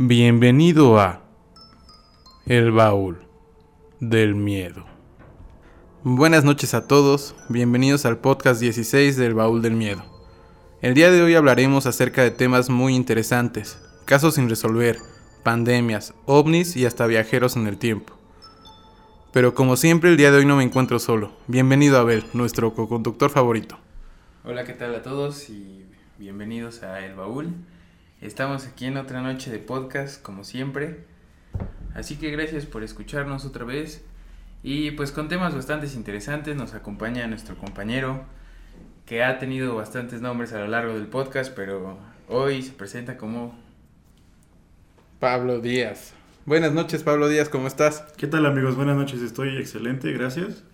Bienvenido a El Baúl del Miedo. Buenas noches a todos, bienvenidos al podcast 16 del Baúl del Miedo. El día de hoy hablaremos acerca de temas muy interesantes, casos sin resolver, pandemias, ovnis y hasta viajeros en el tiempo. Pero como siempre el día de hoy no me encuentro solo. Bienvenido a Abel, nuestro co-conductor favorito. Hola, ¿qué tal a todos y bienvenidos a El Baúl? Estamos aquí en otra noche de podcast, como siempre. Así que gracias por escucharnos otra vez. Y pues con temas bastante interesantes nos acompaña nuestro compañero, que ha tenido bastantes nombres a lo largo del podcast, pero hoy se presenta como... Pablo Díaz. Buenas noches, Pablo Díaz, ¿cómo estás? ¿Qué tal amigos? Buenas noches, estoy excelente, gracias.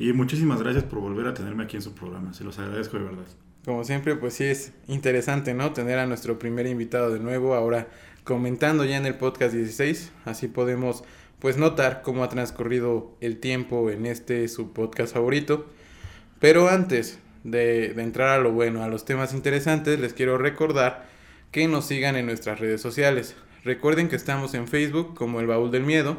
Y muchísimas gracias por volver a tenerme aquí en su programa, se los agradezco de verdad. Como siempre, pues sí es interesante, ¿no? Tener a nuestro primer invitado de nuevo, ahora comentando ya en el podcast 16, así podemos pues notar cómo ha transcurrido el tiempo en este su podcast favorito. Pero antes de, de entrar a lo bueno, a los temas interesantes, les quiero recordar que nos sigan en nuestras redes sociales. Recuerden que estamos en Facebook como El Baúl del Miedo,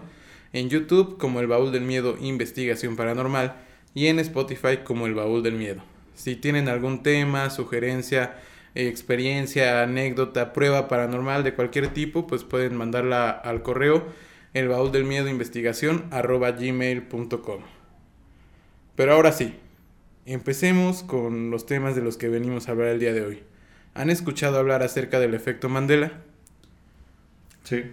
en YouTube como El Baúl del Miedo Investigación Paranormal y en Spotify como El Baúl del Miedo. Si tienen algún tema, sugerencia, experiencia, anécdota, prueba paranormal de cualquier tipo, pues pueden mandarla al correo el baúl del miedo investigación arroba gmail.com. Pero ahora sí, empecemos con los temas de los que venimos a hablar el día de hoy. ¿Han escuchado hablar acerca del efecto Mandela? Sí.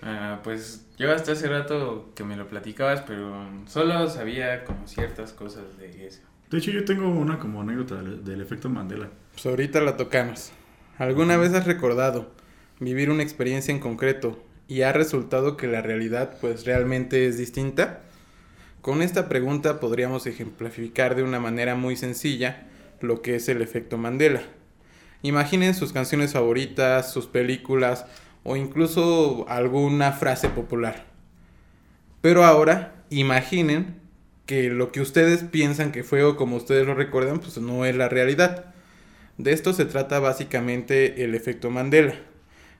Ah, pues yo hasta hace rato que me lo platicabas, pero solo sabía como ciertas cosas de eso. De hecho, yo tengo una como anécdota del, del efecto Mandela. Pues ahorita la tocamos. ¿Alguna vez has recordado vivir una experiencia en concreto y ha resultado que la realidad pues realmente es distinta? Con esta pregunta podríamos ejemplificar de una manera muy sencilla lo que es el efecto Mandela. Imaginen sus canciones favoritas, sus películas o incluso alguna frase popular. Pero ahora imaginen que lo que ustedes piensan que fue o como ustedes lo recuerdan pues no es la realidad. De esto se trata básicamente el efecto Mandela.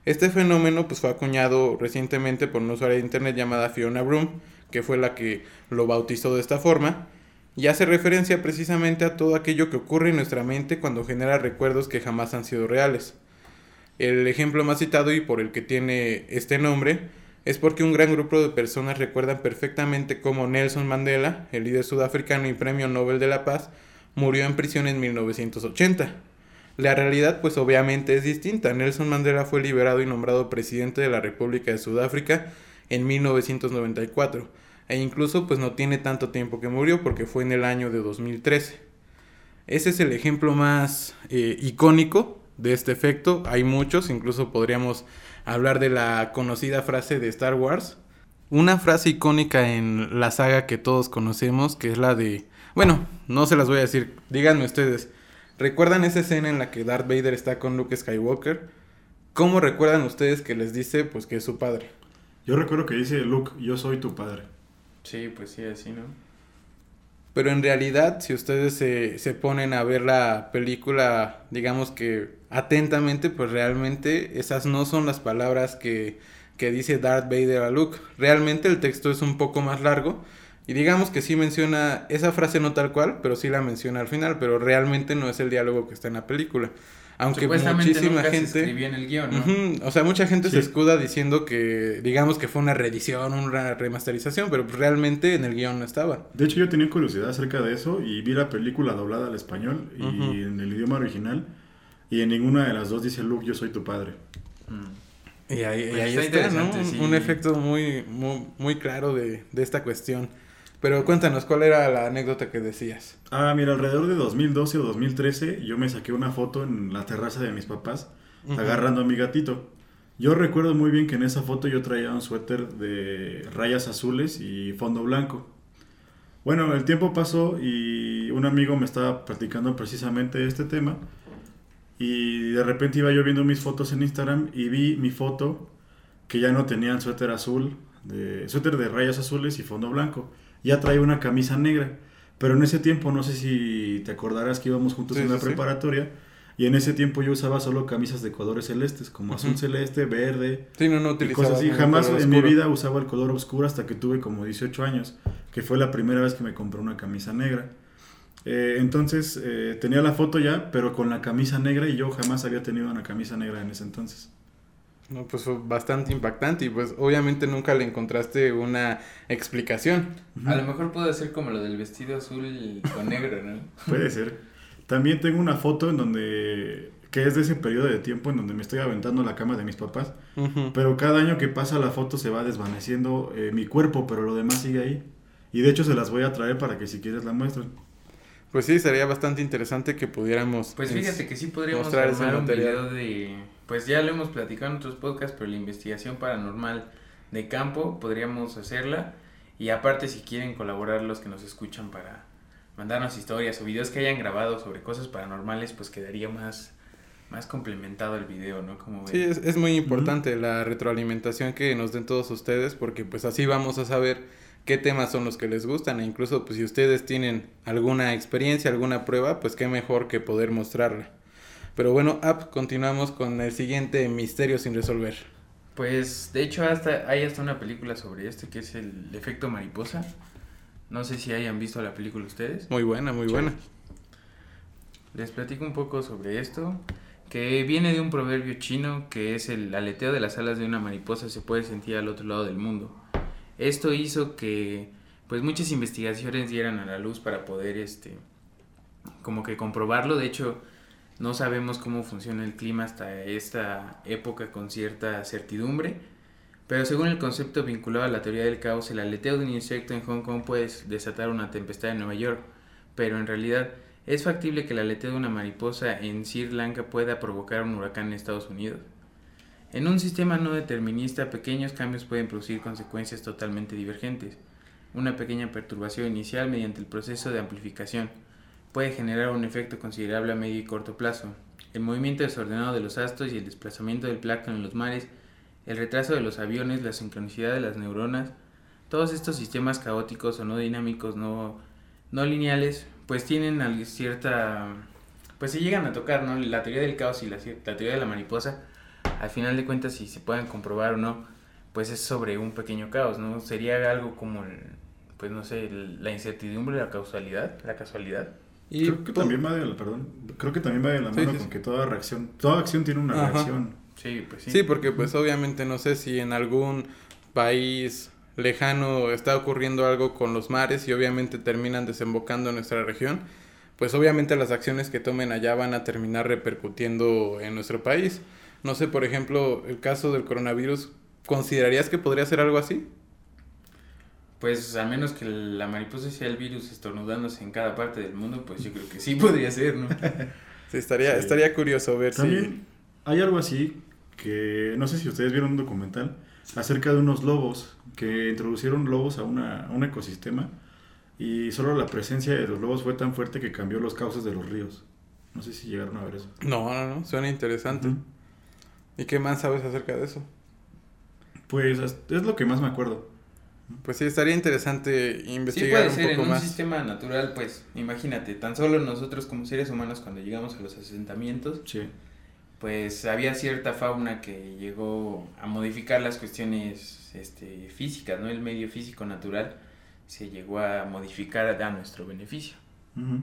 Este fenómeno pues fue acuñado recientemente por una usuaria de internet llamada Fiona Broom, que fue la que lo bautizó de esta forma, y hace referencia precisamente a todo aquello que ocurre en nuestra mente cuando genera recuerdos que jamás han sido reales. El ejemplo más citado y por el que tiene este nombre es porque un gran grupo de personas recuerdan perfectamente cómo Nelson Mandela, el líder sudafricano y premio Nobel de la Paz, murió en prisión en 1980. La realidad pues obviamente es distinta. Nelson Mandela fue liberado y nombrado presidente de la República de Sudáfrica en 1994 e incluso pues no tiene tanto tiempo que murió porque fue en el año de 2013. Ese es el ejemplo más eh, icónico de este efecto. Hay muchos, incluso podríamos hablar de la conocida frase de Star Wars. Una frase icónica en la saga que todos conocemos, que es la de... Bueno, no se las voy a decir, díganme ustedes. ¿Recuerdan esa escena en la que Darth Vader está con Luke Skywalker? ¿Cómo recuerdan ustedes que les dice pues que es su padre? Yo recuerdo que dice Luke, yo soy tu padre. Sí, pues sí, así, ¿no? Pero en realidad, si ustedes se, se, ponen a ver la película, digamos que atentamente, pues realmente esas no son las palabras que, que dice Darth Vader a Luke. Realmente el texto es un poco más largo. Y digamos que sí menciona esa frase no tal cual, pero sí la menciona al final, pero realmente no es el diálogo que está en la película. Aunque muchísima gente. Se en el guion, ¿no? Uh -huh, o sea, mucha gente sí. se escuda diciendo que, digamos que fue una reedición, una remasterización, pero pues realmente en el guion no estaba. De hecho, yo tenía curiosidad acerca de eso y vi la película doblada al español y uh -huh. en el idioma original. Y en ninguna de las dos dice Luke, yo soy tu padre. Mm. Y ahí, pues y ahí está, está ¿no? Sí. Un efecto muy, muy, muy claro de, de esta cuestión. Pero cuéntanos, ¿cuál era la anécdota que decías? Ah, mira, alrededor de 2012 o 2013 yo me saqué una foto en la terraza de mis papás uh -huh. agarrando a mi gatito. Yo recuerdo muy bien que en esa foto yo traía un suéter de rayas azules y fondo blanco. Bueno, el tiempo pasó y un amigo me estaba platicando precisamente este tema y de repente iba yo viendo mis fotos en Instagram y vi mi foto que ya no tenían suéter azul, de, suéter de rayas azules y fondo blanco ya traía una camisa negra. Pero en ese tiempo, no sé si te acordarás que íbamos juntos sí, en la sí, preparatoria, sí. Y en ese tiempo yo usaba solo camisas de colores celestes, como azul celeste, verde, Sí, no, no y cosas así. Jamás en mi vida usaba el color oscuro hasta que tuve como 18 años, que fue la primera vez que me compré una camisa negra. Eh, entonces eh, tenía la foto ya, pero con la camisa negra y yo jamás había tenido una camisa negra en ese entonces. No, pues fue bastante impactante y pues obviamente nunca le encontraste una explicación. A lo mejor puede ser como lo del vestido azul con negro, ¿no? Puede ser. También tengo una foto en donde que es de ese periodo de tiempo en donde me estoy aventando la cama de mis papás, pero cada año que pasa la foto se va desvaneciendo eh, mi cuerpo, pero lo demás sigue ahí. Y de hecho se las voy a traer para que si quieres la muestren. Pues sí, sería bastante interesante que pudiéramos. Pues fíjate que sí podríamos mostrar ese armar un material. video de... Pues ya lo hemos platicado en otros podcasts, pero la investigación paranormal de campo podríamos hacerla. Y aparte si quieren colaborar los que nos escuchan para mandarnos historias o videos que hayan grabado sobre cosas paranormales, pues quedaría más, más complementado el video, ¿no? Como Sí, es, es muy importante la retroalimentación que nos den todos ustedes porque pues así vamos a saber qué temas son los que les gustan e incluso pues si ustedes tienen alguna experiencia, alguna prueba, pues qué mejor que poder mostrarla. Pero bueno, App, continuamos con el siguiente misterio sin resolver. Pues de hecho hasta hay hasta una película sobre esto que es el efecto mariposa. No sé si hayan visto la película ustedes. Muy buena, muy buena. Les platico un poco sobre esto, que viene de un proverbio chino que es el aleteo de las alas de una mariposa se puede sentir al otro lado del mundo. Esto hizo que pues muchas investigaciones dieran a la luz para poder este como que comprobarlo, de hecho no sabemos cómo funciona el clima hasta esta época con cierta certidumbre, pero según el concepto vinculado a la teoría del caos, el aleteo de un insecto en Hong Kong puede desatar una tempestad en Nueva York, pero en realidad es factible que el aleteo de una mariposa en Sri Lanka pueda provocar un huracán en Estados Unidos. En un sistema no determinista, pequeños cambios pueden producir consecuencias totalmente divergentes. Una pequeña perturbación inicial mediante el proceso de amplificación puede generar un efecto considerable a medio y corto plazo. El movimiento desordenado de los astros y el desplazamiento del plancton en los mares, el retraso de los aviones, la sincronicidad de las neuronas, todos estos sistemas caóticos o no dinámicos, no, no lineales, pues tienen cierta... pues se llegan a tocar, ¿no? La teoría del caos y la, la teoría de la mariposa, al final de cuentas, si se pueden comprobar o no, pues es sobre un pequeño caos, ¿no? Sería algo como, el- pues no sé, el- la incertidumbre, la causalidad, la casualidad. Y creo que también va de la, perdón, creo que también va de la mano sí, con sí. que toda reacción, toda acción tiene una Ajá. reacción. Sí, pues sí. Sí, porque pues obviamente no sé si en algún país lejano está ocurriendo algo con los mares y obviamente terminan desembocando en nuestra región, pues obviamente las acciones que tomen allá van a terminar repercutiendo en nuestro país. No sé, por ejemplo, el caso del coronavirus, ¿considerarías que podría ser algo así? Pues a menos que la mariposa sea el virus estornudándose en cada parte del mundo, pues yo creo que sí podría ser, ¿no? Sí, estaría, Sí. estaría curioso ver También hay algo así que no sé si ustedes vieron un documental acerca de unos lobos que introducieron lobos a, una, a un ecosistema y solo la presencia de los lobos fue tan fuerte que cambió los cauces de los ríos. No sé si llegaron a ver eso. si... No, no, no, suena interesante. ¿Y qué más sabes acerca de eso? Pues es lo que más me acuerdo. Pues sí, estaría interesante Sí investigar puede un ser, en poco un más. sistema natural, pues imagínate, tan solo nosotros como seres humanos cuando llegamos a los asentamientos, Sí. pues había cierta fauna que llegó a modificar las cuestiones este, físicas, ¿no? El medio físico natural se llegó a modificar a nuestro beneficio. Ujú.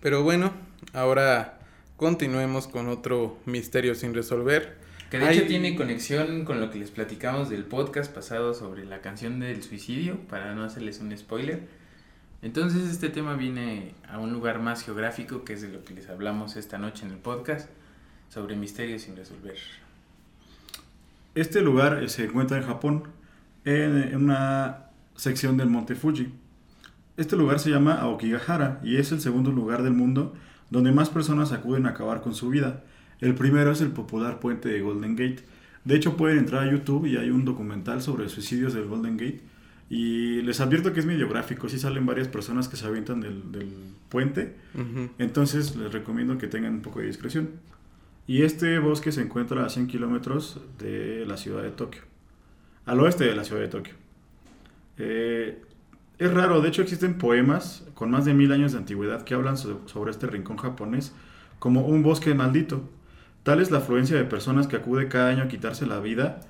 Pero bueno, ahora continuemos con otro misterio sin resolver. Que de Hay- hecho tiene conexión con lo que les platicamos del podcast pasado sobre la canción del suicidio, para no hacerles un spoiler. Entonces este tema viene a un lugar más geográfico, que es de lo que les hablamos esta noche en el podcast, sobre misterios sin resolver. Este lugar eh, se encuentra en Japón, en, en una sección del monte Fuji. Este lugar se llama Aokigahara y es el segundo lugar del mundo donde más personas acuden a acabar con su vida. El primero es el popular puente de Golden Gate. De hecho pueden entrar a YouTube y hay un documental sobre suicidios del Golden Gate. Y les advierto que es medio gráfico, sí salen varias personas que se avientan del, del puente. Entonces les recomiendo que tengan un poco de discreción. Y este bosque se encuentra a 100 kilómetros de la ciudad de Tokio. Al oeste de la ciudad de Tokio. Eh, es raro, de hecho existen poemas con más de mil años de antigüedad que hablan so- sobre este rincón japonés como un bosque maldito. Tal es la afluencia de personas que acude cada año a quitarse la vida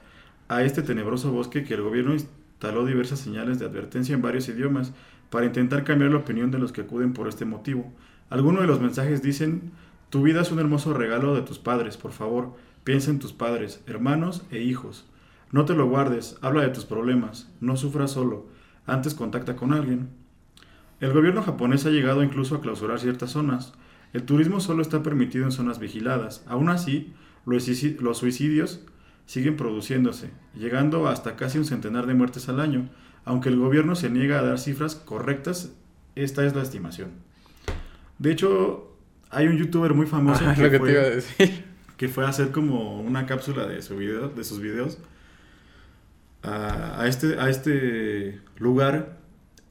a este tenebroso bosque que el gobierno instaló diversas señales de advertencia en varios idiomas para intentar cambiar la opinión de los que acuden por este motivo. Algunos de los mensajes dicen, tu vida es un hermoso regalo de tus padres, por favor, piensa en tus padres, hermanos e hijos. No te lo guardes, habla de tus problemas, no sufras solo, antes contacta con alguien. El gobierno japonés ha llegado incluso a clausurar ciertas zonas. El turismo solo está permitido en zonas vigiladas. Aún así, los suicidios siguen produciéndose, llegando hasta casi un centenar de muertes al año. Aunque el gobierno se niega a dar cifras correctas, esta es la estimación. De hecho, hay un youtuber muy famoso que, fue, que, fue, a hacer como una cápsula de, su video, de sus videos a, este, a este lugar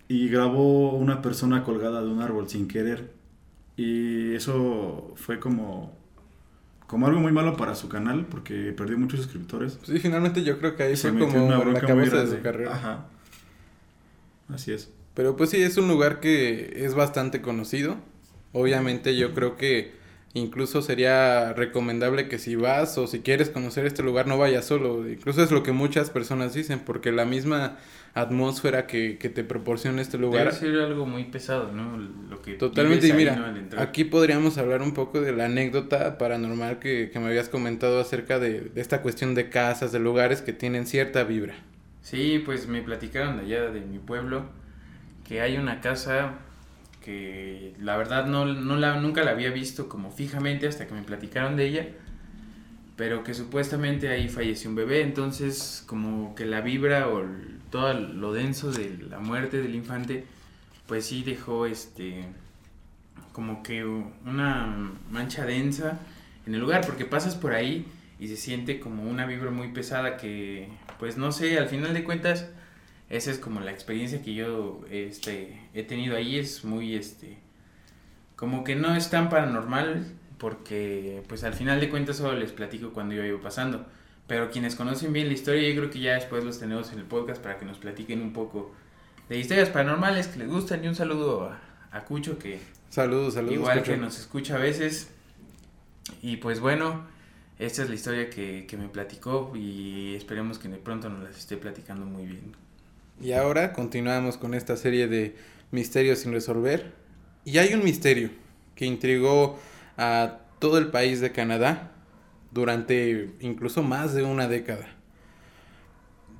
y grabó una persona colgada de un árbol sin querer. Y eso fue como como algo muy malo para su canal porque perdió muchos suscriptores. Sí, finalmente yo creo que ahí fue como la cabeza de su carrera. Ajá. Así es. Pero pues sí, es un lugar que es bastante conocido. Obviamente yo creo que incluso sería recomendable que si vas o si quieres conocer este lugar no vayas solo. Incluso es lo que muchas personas dicen porque la misma atmósfera que, que te proporciona este lugar. Debe ser algo muy pesado, ¿no? Lo que Totalmente, y mira, aquí podríamos hablar un poco de la anécdota paranormal que, que me habías comentado acerca de, de, esta cuestión de casas, de lugares que tienen cierta vibra. Sí, pues me platicaron de allá de mi pueblo que hay una casa que la verdad no, no la, nunca la había visto como fijamente hasta que me platicaron de ella pero que supuestamente ahí falleció un bebé, entonces como que la vibra o todo lo denso de la muerte del infante, pues sí dejó este como que una mancha densa en el lugar, porque pasas por ahí y se siente como una vibra muy pesada que, pues no sé, al final de cuentas, esa es como la experiencia que yo este, he tenido ahí, es muy, este, como que no es tan paranormal, porque pues al final de cuentas solo les platico cuando yo iba pasando. Pero quienes conocen bien la historia, yo creo que ya después los tenemos en el podcast para que nos platiquen un poco de historias paranormales que les gustan. Y un saludo a, Cucho, que saludos, saludos, igual que nos escucha a veces. Y pues bueno, esta es la historia que, que me platicó y esperemos que de pronto nos las esté platicando muy bien. Y ahora continuamos con esta serie de misterios sin resolver. Y hay un misterio que intrigó a todo el país de Canadá durante incluso más de una década.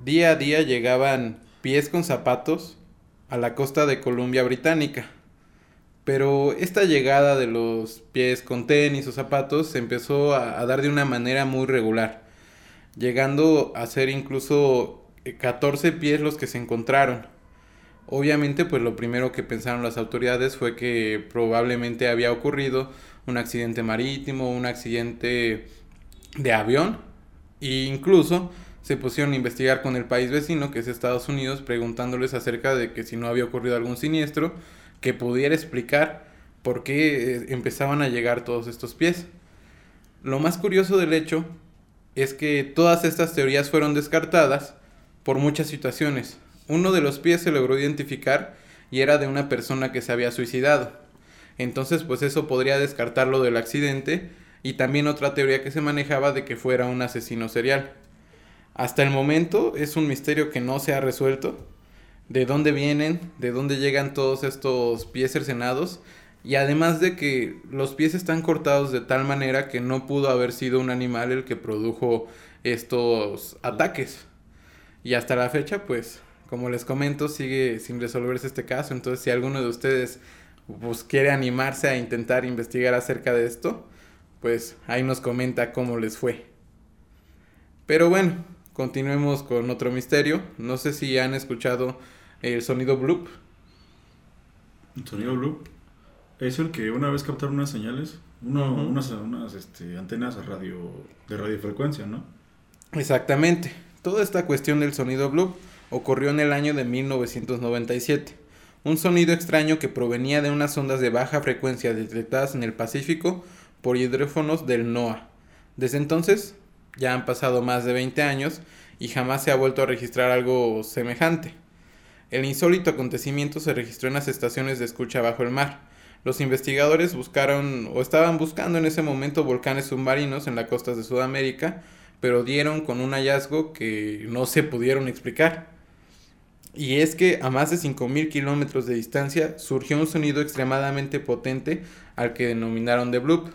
Día a día llegaban pies con zapatos a la costa de Columbia Británica. Pero esta llegada de los pies con tenis o zapatos se empezó a, dar de una manera muy regular, llegando a ser incluso 14 pies los que se encontraron. Obviamente, pues lo primero que pensaron las autoridades fue que probablemente había ocurrido un accidente marítimo, un accidente de avión e incluso se pusieron a investigar con el país vecino que es Estados Unidos preguntándoles acerca de que si no había ocurrido algún siniestro que pudiera explicar por qué eh, empezaban a llegar todos estos pies. Lo más curioso del hecho es que todas estas teorías fueron descartadas por muchas situaciones. Uno de los pies se logró identificar y era de una persona que se había suicidado. Entonces, pues eso podría descartarlo del accidente y también otra teoría que se manejaba de que fuera un asesino serial. Hasta el momento es un misterio que no se ha resuelto. De dónde vienen, de dónde llegan todos estos pies cercenados y además de que los pies están cortados de tal manera que no pudo haber sido un animal el que produjo estos ataques. Y hasta la fecha, pues, como les comento, sigue sin resolverse este caso. Entonces, si alguno de ustedes pues quiere animarse a intentar investigar acerca de esto, pues ahí nos comenta cómo les fue. Pero bueno, continuemos con otro misterio. No sé si han escuchado el sonido bloop. ¿El sonido bloop? Es el que una vez captaron unas señales, unas, unas este, antenas radio, de radiofrecuencia, ¿no? Exactamente. Toda esta cuestión del sonido bloop ocurrió en el año de 1997 un sonido extraño que provenía de unas ondas de baja frecuencia detectadas en el Pacífico por hidrófonos del NOAA. Desde entonces, ya han pasado más de 20 años y jamás se ha vuelto a registrar algo semejante. El insólito acontecimiento se registró en las estaciones de escucha bajo el mar, Los investigadores buscaron o estaban buscando en ese momento volcanes submarinos en las costas de Sudamérica, pero dieron con un hallazgo que no se pudieron explicar. Y es que a más de 5.000 kilómetros de distancia surgió un sonido extremadamente potente al que denominaron The Bloop.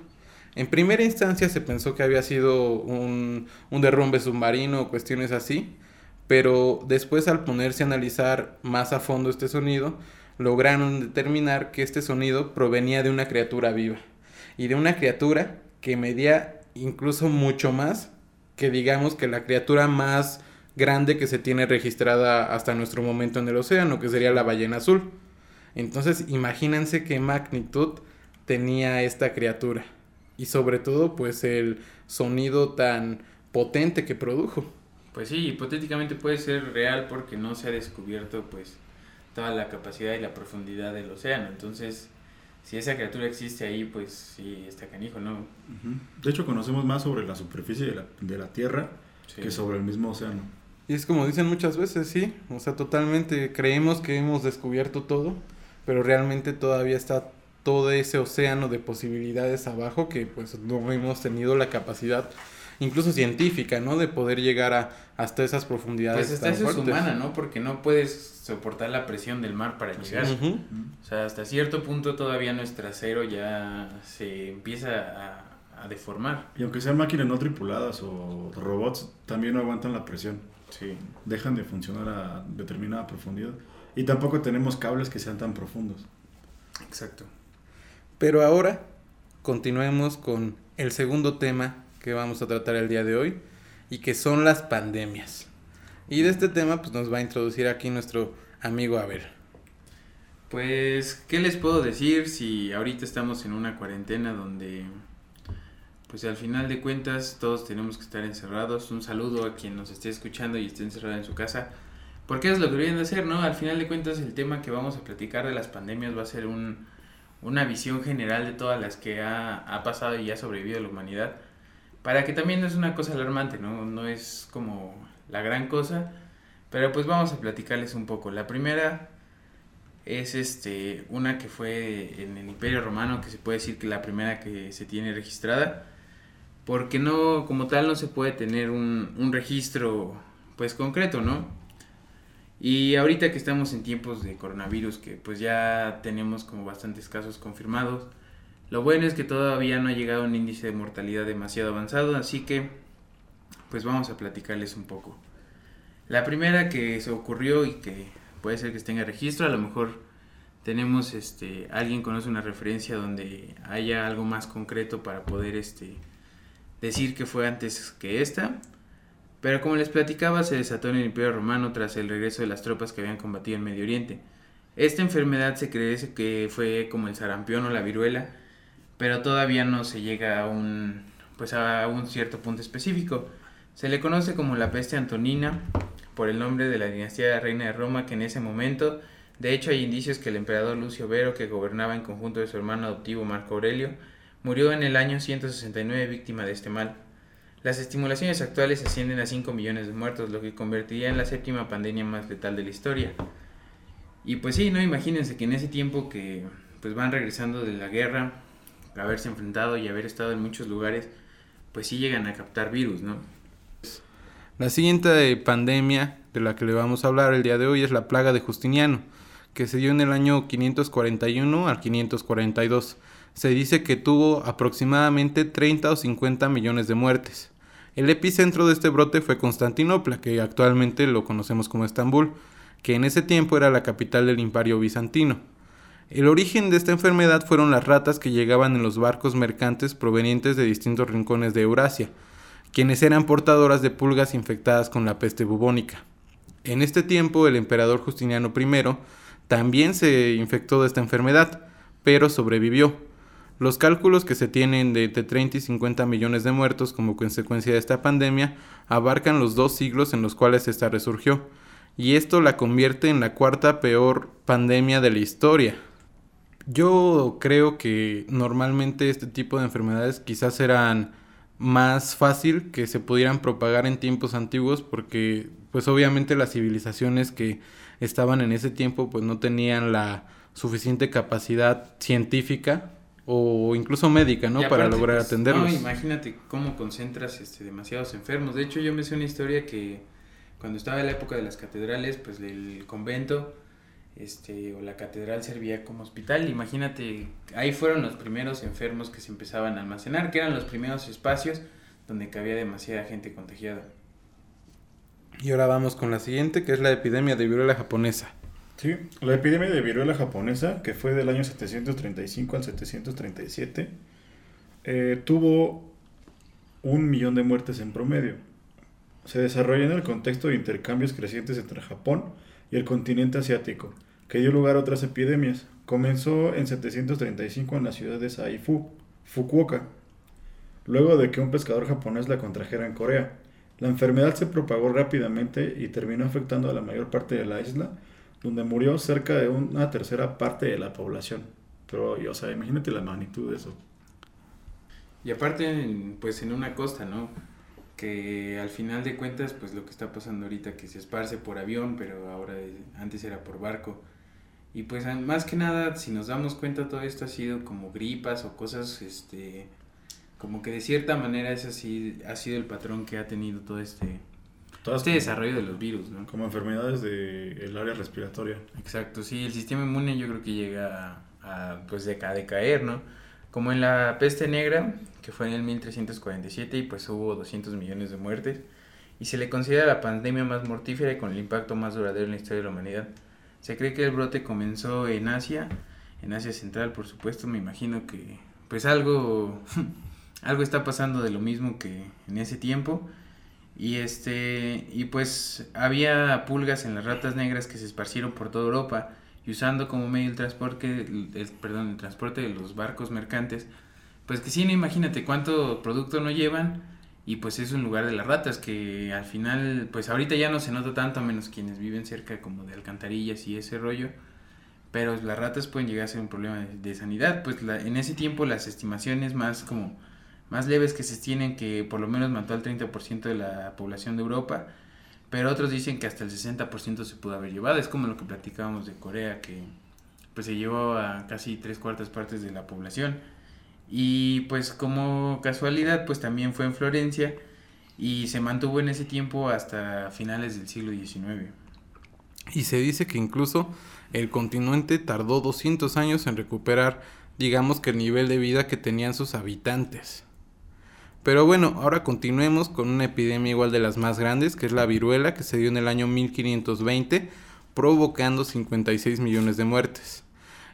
En primera instancia se pensó que había sido un, un derrumbe submarino o cuestiones así, pero después al ponerse a analizar más a fondo este sonido, lograron determinar que este sonido provenía de una criatura viva y de una criatura que medía incluso mucho más que digamos que la criatura más grande que se tiene registrada hasta nuestro momento en el océano, que sería la ballena azul. Entonces, imagínense qué magnitud tenía esta criatura y sobre todo pues el sonido tan potente que produjo. Pues sí, hipotéticamente puede ser real porque no se ha descubierto pues toda la capacidad y la profundidad del océano. Entonces, si esa criatura existe ahí, pues sí, está canijo, ¿no? De hecho, conocemos más sobre la superficie de la, de la Tierra que sobre el mismo océano. Y es como dicen muchas veces, sí, o sea, totalmente creemos que hemos descubierto todo, pero realmente todavía está todo ese océano de posibilidades abajo que pues no hemos tenido la capacidad incluso científica, ¿no? De poder llegar a hasta esas profundidades. Pues hasta eso es humana, ¿no? Porque no puedes soportar la presión del mar para llegar. O sea, hasta cierto punto todavía nuestro acero ya se empieza a, a, deformar. Y aunque sean máquinas no tripuladas o robots, también no aguantan la presión. Sí. Dejan de funcionar a determinada profundidad. Y tampoco tenemos cables que sean tan profundos. Exacto. Pero ahora continuemos con el segundo tema que vamos a tratar el día de hoy y que son las pandemias. Y de este tema pues nos va a introducir aquí nuestro amigo Abel. Pues, ¿qué les puedo decir si ahorita estamos en una cuarentena donde pues al final de cuentas todos tenemos que estar encerrados. Un saludo a quien nos esté escuchando y esté encerrado en su casa. Porque es lo que deberían de hacer, ¿no? Al final de cuentas el tema que vamos a platicar de las pandemias va a ser un, una visión general de todas las que ha, ha pasado y ha sobrevivido la humanidad para que también no es una cosa alarmante, ¿no? No es como la gran cosa, pero pues vamos a platicarles un poco. La primera es este una que fue en el Imperio Romano, que se puede decir que la primera que se tiene registrada, porque no, como tal, no se puede tener un, un registro pues concreto, ¿no? Y ahorita que estamos en tiempos de coronavirus, que pues ya tenemos como bastantes casos confirmados, lo bueno es que todavía no ha llegado un índice de mortalidad demasiado avanzado, así que pues vamos a platicarles un poco. La primera que se ocurrió y que puede ser que tenga registro, a lo mejor tenemos este alguien conoce una referencia donde haya algo más concreto para poder este decir que fue antes que esta. Pero como les platicaba, se desató en el Imperio Romano tras el regreso de las tropas que habían combatido en Medio Oriente. Esta enfermedad se cree que fue como el sarampión o la viruela, pero todavía no se llega a un, pues a un cierto punto específico. Se le conoce como la peste antonina por el nombre de la dinastía de la reina de Roma que en ese momento, de hecho hay indicios que el emperador Lucio Vero, que gobernaba en conjunto de su hermano adoptivo Marco Aurelio, murió en el año 169 víctima de este mal. Las estimulaciones actuales ascienden a 5 millones de muertos, lo que convertiría en la séptima pandemia más letal de la historia. Y pues sí, no imagínense que en ese tiempo que pues van regresando de la guerra, haberse enfrentado y haber estado en muchos lugares, pues sí llegan a captar virus, ¿no? La siguiente pandemia de la que le vamos a hablar el día de hoy es la plaga de Justiniano, que se dio en el año 541 al 542. Se dice que tuvo aproximadamente 30 o 50 millones de muertes. El epicentro de este brote fue Constantinopla, que actualmente lo conocemos como Estambul, que en ese tiempo era la capital del imperio bizantino. El origen de esta enfermedad fueron las ratas que llegaban en los barcos mercantes provenientes de distintos rincones de Eurasia, quienes eran portadoras de pulgas infectadas con la peste bubónica. En este tiempo el emperador Justiniano I también se infectó de esta enfermedad, pero sobrevivió. Los cálculos que se tienen de entre 30 y 50 millones de muertos como consecuencia de esta pandemia abarcan los dos siglos en los cuales esta resurgió, y esto la convierte en la cuarta peor pandemia de la historia. Yo creo que normalmente este tipo de enfermedades quizás eran más fácil que se pudieran propagar en tiempos antiguos porque pues obviamente las civilizaciones que estaban en ese tiempo pues no tenían la suficiente capacidad científica o incluso médica, ¿no? Para lograr pues, atenderlos. No, imagínate cómo concentras este, demasiados enfermos. De hecho, yo me sé una historia que cuando estaba en la época de las catedrales, pues el convento este, o la catedral servía como hospital. Imagínate, ahí fueron los primeros enfermos que se empezaban a almacenar, que eran los primeros espacios donde cabía demasiada gente contagiada. Y ahora vamos con la siguiente, que es la epidemia de viruela japonesa. Sí, la epidemia de viruela japonesa, que fue del año 735 al 737, eh, tuvo un millón de muertes en promedio. Se desarrolló en el contexto de intercambios crecientes entre Japón y el continente asiático, que dio lugar a otras epidemias. Comenzó en 735 en la ciudad de Saifu, Fukuoka, luego de que un pescador japonés la contrajera en Corea. La enfermedad se propagó rápidamente y terminó afectando a la mayor parte de la isla, donde murió cerca de una tercera parte de la población. Pero, o sea, imagínate la magnitud de eso. Y aparte, pues en una costa, ¿no? Que al final de cuentas, pues lo que está pasando ahorita, que se esparce por avión, pero ahora eh, antes era por barco. Y pues más que nada, si nos damos cuenta, todo esto ha sido como gripas o cosas, este, como que de cierta manera ese así ha sido el patrón que ha tenido todo este, Todas este como, desarrollo de los virus, ¿no? como enfermedades del área respiratoria. Exacto, sí, el sistema inmune yo creo que llega a, a, pues de ca- decaer, ¿no? Como en la peste negra, que fue en el 1347 y pues hubo 200 millones de muertes, y se le considera la pandemia más mortífera y con el impacto más duradero en la historia de la humanidad. Se cree que el brote comenzó en Asia, en Asia Central, por supuesto, me imagino que pues algo, algo está pasando de lo mismo que en ese tiempo. Y este y pues había pulgas en las ratas negras que se esparcieron por toda Europa y usando como medio el transporte el, perdón, el transporte de los barcos mercantes, pues que sí, no imagínate cuánto producto no llevan y pues es un lugar de las ratas que al final pues ahorita ya no se nota tanto a menos quienes viven cerca como de alcantarillas y ese rollo. Pero las ratas pueden llegar a ser un problema de, de sanidad, pues la- en ese tiempo las estimaciones más como más leves que se tienen que por lo menos mató al 30% de la población de Europa, pero otros dicen que hasta el 60% se pudo haber llevado. Es como lo que platicábamos de Corea, que pues se llevó a casi tres cuartas partes de la población. Y pues como casualidad, pues también fue en Florencia y se mantuvo en ese tiempo hasta finales del siglo XIX. Y se dice que incluso el continente tardó 200 años en recuperar, digamos que el nivel de vida que tenían sus habitantes. Pero bueno, ahora continuemos con una epidemia igual de las más grandes, que es la viruela, que se dio en el año 1520, provocando 56 millones de muertes.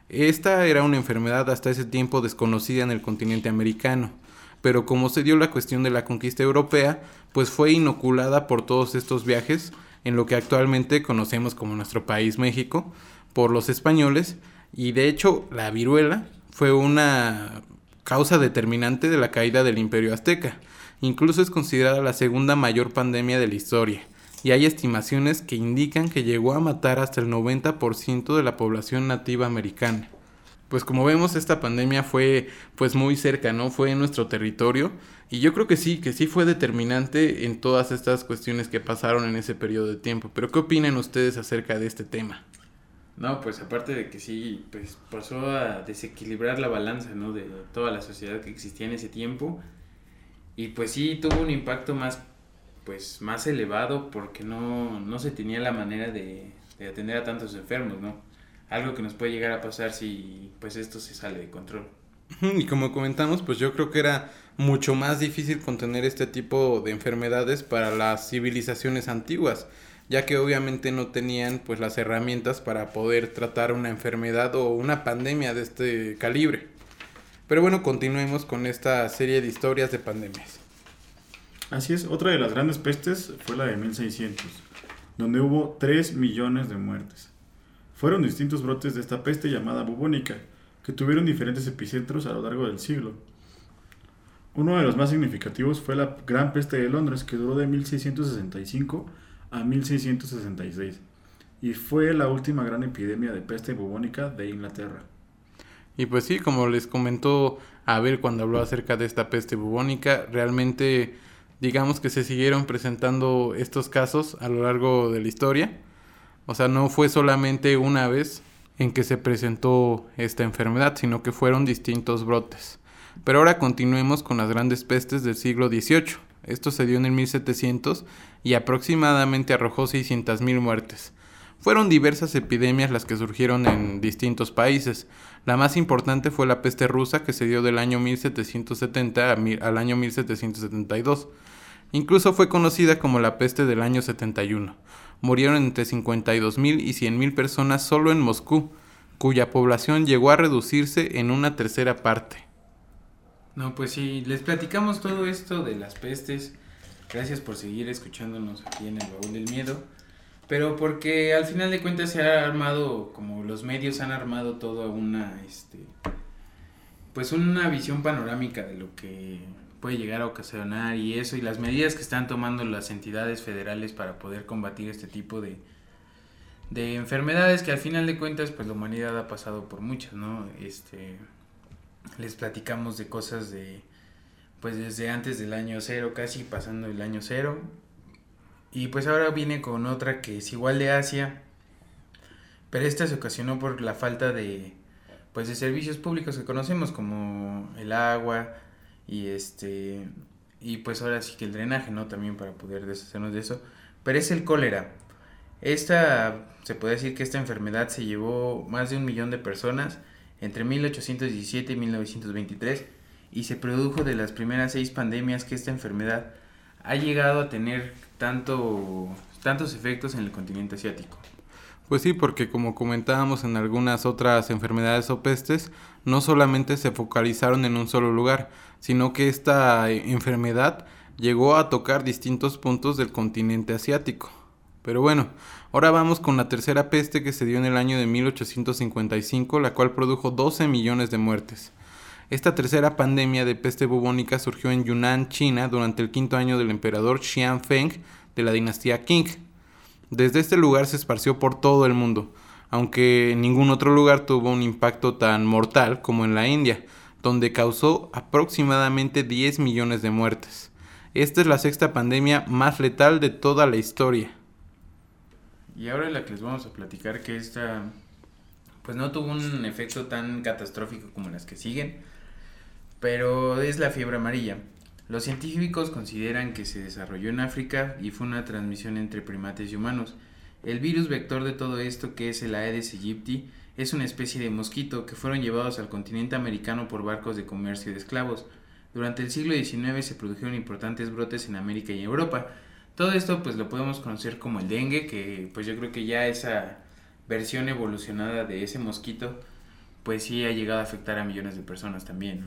Esta era una enfermedad hasta ese tiempo desconocida en el continente americano, pero como se dio la cuestión de la conquista europea, pues fue inoculada por todos estos viajes en lo que actualmente conocemos como nuestro país México, por los españoles, y de hecho la viruela fue una causa determinante de la caída del imperio azteca. Incluso es considerada la segunda mayor pandemia de la historia, y hay estimaciones que indican que llegó a matar hasta el 90% de la población nativa americana. Pues como vemos esta pandemia fue pues muy cerca, ¿no? Fue en nuestro territorio y yo creo que sí, que sí fue determinante en todas estas cuestiones que pasaron en ese periodo de tiempo. Pero ¿qué opinan ustedes acerca de este tema? No, pues aparte de que sí, pues pasó a desequilibrar la balanza, ¿no? De toda la sociedad que existía en ese tiempo. Y pues sí, tuvo un impacto más, pues más elevado porque no, no se tenía la manera de, de atender a tantos enfermos, ¿no? Algo que nos puede llegar a pasar si pues esto se sale de control. Y como comentamos, pues yo creo que era mucho más difícil contener este tipo de enfermedades para las civilizaciones antiguas, ya que obviamente no tenían pues las herramientas para poder tratar una enfermedad o una pandemia de este calibre. Pero bueno, continuemos con esta serie de historias de pandemias. Así es, otra de las grandes pestes fue la de 1600, donde hubo 3 millones de muertes. Fueron distintos brotes de esta peste llamada bubónica, que tuvieron diferentes epicentros a lo largo del siglo. Uno de los más significativos fue la Gran Peste de Londres, que duró de 1665 a 1666, y fue la última gran epidemia de peste bubónica de Inglaterra. Y pues sí, como les comentó Abel cuando habló acerca de esta peste bubónica, realmente digamos que se siguieron presentando estos casos a lo largo de la historia. O sea, no fue solamente una vez en que se presentó esta enfermedad, sino que fueron distintos brotes. Pero ahora continuemos con las grandes pestes del siglo XVIII. Esto se dio en el 1700 y aproximadamente arrojó 600.000 muertes. Fueron diversas epidemias las que surgieron en distintos países. La más importante fue la peste rusa que se dio del año 1770 al año 1772. Incluso fue conocida como la peste del año 71. Murieron entre 52.000 y 100.000 personas solo en Moscú, cuya población llegó a reducirse en una tercera parte. No, pues sí, les platicamos todo esto de las pestes. Gracias por seguir escuchándonos aquí en el baúl del miedo. Pero porque al final de cuentas se ha armado, como los medios han armado toda una, este, pues una visión panorámica de lo que puede llegar a ocasionar y eso, y las medidas que están tomando las entidades federales para poder combatir este tipo de, de enfermedades que al final de cuentas, pues la humanidad ha pasado por muchas, ¿no? Este, les platicamos de cosas de, pues desde antes del año cero, casi pasando el año cero, y pues ahora viene con otra que es igual de Asia, pero esta se ocasionó por la falta de pues de servicios públicos que conocemos como el agua y este y pues ahora sí que el drenaje, ¿no? También para poder deshacernos de eso, pero es el cólera. Esta se puede decir que esta enfermedad se llevó más de un millón de personas entre 1817 y 1923 y se produjo de las primeras seis pandemias que esta enfermedad ha llegado a tener tanto, tantos efectos en el continente asiático. Pues sí, porque como comentábamos en algunas otras enfermedades o pestes, no solamente se focalizaron en un solo lugar, sino que esta enfermedad llegó a tocar distintos puntos del continente asiático. Pero bueno, ahora vamos con la tercera peste que se dio en el año de 1855, la cual produjo 12 millones de muertes. Esta tercera pandemia de peste bubónica surgió en Yunnan, China, durante el quinto año del emperador Xianfeng de la dinastía Qing. Desde este lugar se esparció por todo el mundo, aunque ningún otro lugar tuvo un impacto tan mortal como en la India, donde causó aproximadamente 10 millones de muertes. Esta es la sexta pandemia más letal de toda la historia. Y ahora la que les vamos a platicar que esta pues no tuvo un efecto tan catastrófico como las que siguen, pero es la fiebre amarilla. Los científicos consideran que se desarrolló en África y fue una transmisión entre primates y humanos. El virus vector de todo esto, que es el Aedes aegypti, es una especie de mosquito que fueron llevados al continente americano por barcos de comercio de esclavos. Durante el siglo XIX se produjeron importantes brotes en América y Europa. Todo esto pues lo podemos conocer como el dengue, que pues yo creo que ya esa versión evolucionada de ese mosquito pues sí ha llegado a afectar a millones de personas también. ¿no?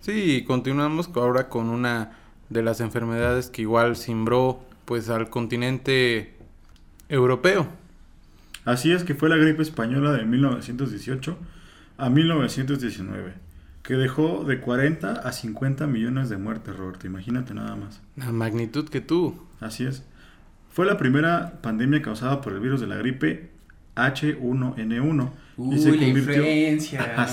Sí, continuamos ahora con una de las enfermedades que igual cimbró pues al continente europeo. Así es que fue la gripe española de 1918 a 1919, que dejó de 40 a 50 millones de muertes, Roberto, imagínate nada más. La magnitud que tú. Así es. Fue la primera pandemia causada por el virus de la gripe H1N1 Uy, y la influencia.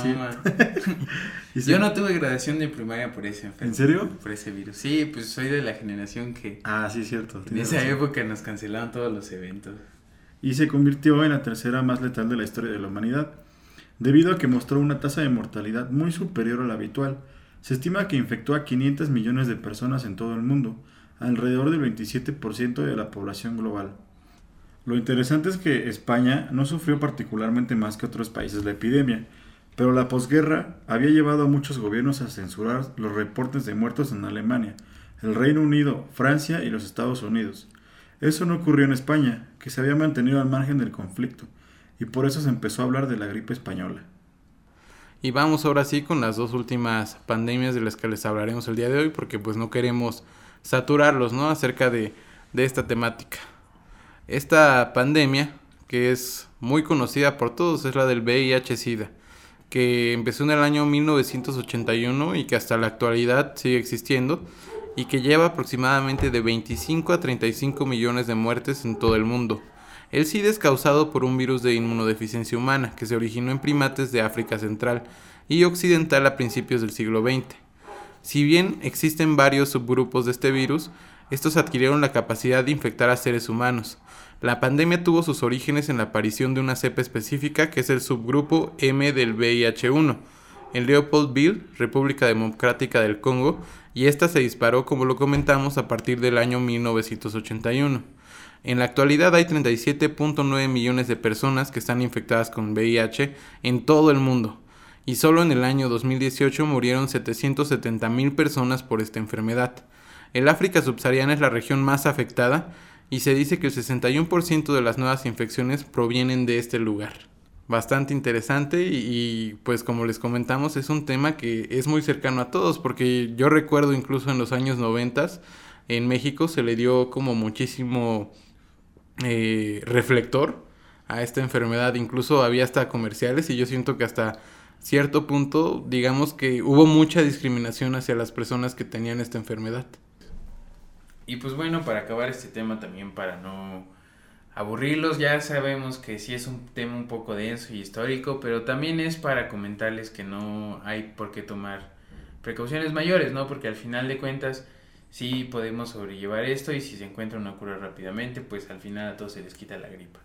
Yo no tuve graduación de primaria por ese ¿En serio? Por ese virus. Sí, pues soy de la generación que. Ah, sí, cierto. En esa época nos cancelaron todos los eventos. Y se convirtió en la tercera más letal de la historia de la humanidad, debido a que mostró una tasa de mortalidad muy superior a la habitual. Se estima que infectó a 500 millones de personas en todo el mundo, alrededor del 27% de la población global. Lo interesante es que España no sufrió particularmente más que otros países la epidemia, pero la posguerra había llevado a muchos gobiernos a censurar los reportes de muertos en Alemania, el Reino Unido, Francia y los Estados Unidos. Eso no ocurrió en España, que se había mantenido al margen del conflicto, y por eso se empezó a hablar de la gripe española. Y vamos ahora sí con las dos últimas pandemias de las que les hablaremos el día de hoy, porque pues no queremos saturarlos, ¿no? Acerca de, de esta temática. Esta pandemia, que es muy conocida por todos, es la del VIH-Sida, que empezó en el año 1981 y que hasta la actualidad sigue existiendo y que lleva aproximadamente de 25 a 35 millones de muertes en todo el mundo. El SIDA es causado por un virus de inmunodeficiencia humana que se originó en primates de África Central y Occidental a principios del siglo XX. Si bien existen varios subgrupos de este virus, Estos adquirieron la capacidad de infectar a seres humanos. La pandemia tuvo sus orígenes en la aparición de una cepa específica que es el subgrupo M del VIH1 en Leopoldville, República Democrática del Congo, y esta se disparó, como lo comentamos, a partir del año 1981. En la actualidad hay 37.9 millones de personas que están infectadas con VIH en todo el mundo, y solo en el año 2018 murieron 770 mil personas por esta enfermedad. El África subsahariana es la región más afectada y se dice que el 61% de las nuevas infecciones provienen de este lugar. Bastante interesante y, pues como les comentamos es un tema que es muy cercano a todos porque yo recuerdo incluso en los años 90 en México se le dio como muchísimo eh, reflector a esta enfermedad, incluso había hasta comerciales y yo siento que hasta cierto punto digamos que hubo mucha discriminación hacia las personas que tenían esta enfermedad. Y pues bueno, para acabar este tema también, para no aburrirlos, ya sabemos que sí es un tema un poco denso y histórico, pero también es para comentarles que no hay por qué tomar precauciones mayores, ¿no? Porque al final de cuentas sí podemos sobrellevar esto y si se encuentra una cura rápidamente, pues al final a todos se les quita la gripa.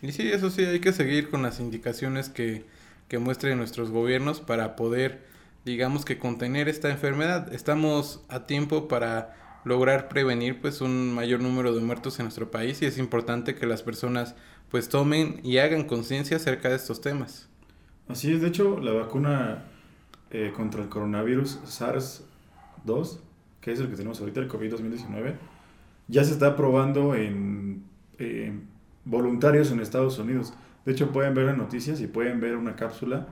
Y sí, eso sí, hay que seguir con las indicaciones que, que muestren nuestros gobiernos para poder, digamos que contener esta enfermedad. Estamos a tiempo para lograr prevenir pues un mayor número de muertos en nuestro país y es importante que las personas pues tomen y hagan conciencia acerca de estos temas. Así es, de hecho la vacuna eh, contra el coronavirus SARS-2, que es el que tenemos ahorita, el COVID-2019, ya se está probando en voluntarios en Estados Unidos. De hecho pueden ver las noticias y pueden ver una cápsula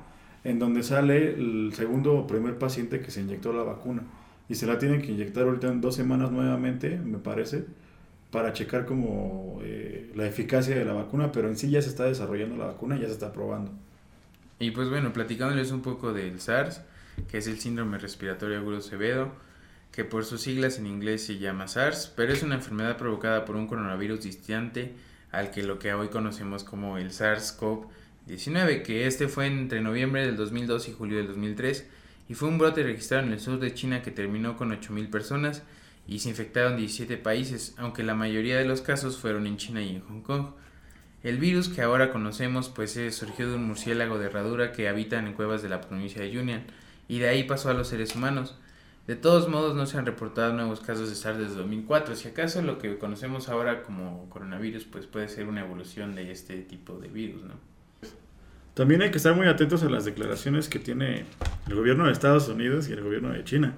en donde sale el segundo o primer paciente que se inyectó la vacuna y se la tienen que inyectar ahorita en dos semanas nuevamente, me parece, para checar como eh, la eficacia de la vacuna, pero en sí ya se está desarrollando la vacuna, ya se está probando. Y pues bueno, platicándoles un poco del SARS, que es el síndrome respiratorio agudo severo, que por sus siglas en inglés se llama SARS, pero es una enfermedad provocada por un coronavirus distante al que lo que hoy conocemos como el SARS-CoV-19, que este fue entre noviembre del 2002 y julio del 2003 y fue un brote registrado en el sur de China que terminó con 8.000 personas y se infectaron 17 países, aunque la mayoría de los casos fueron en China y en Hong Kong. El virus que ahora conocemos pues surgió de un murciélago de herradura que habita en cuevas de la provincia de Yunnan y de ahí pasó a los seres humanos. De todos modos no se han reportado nuevos casos de SARS desde 2004, si acaso lo que conocemos ahora como coronavirus pues puede ser una evolución de este tipo de virus, ¿no? También hay que estar muy atentos a las declaraciones que tiene el gobierno de Estados Unidos y el gobierno de China.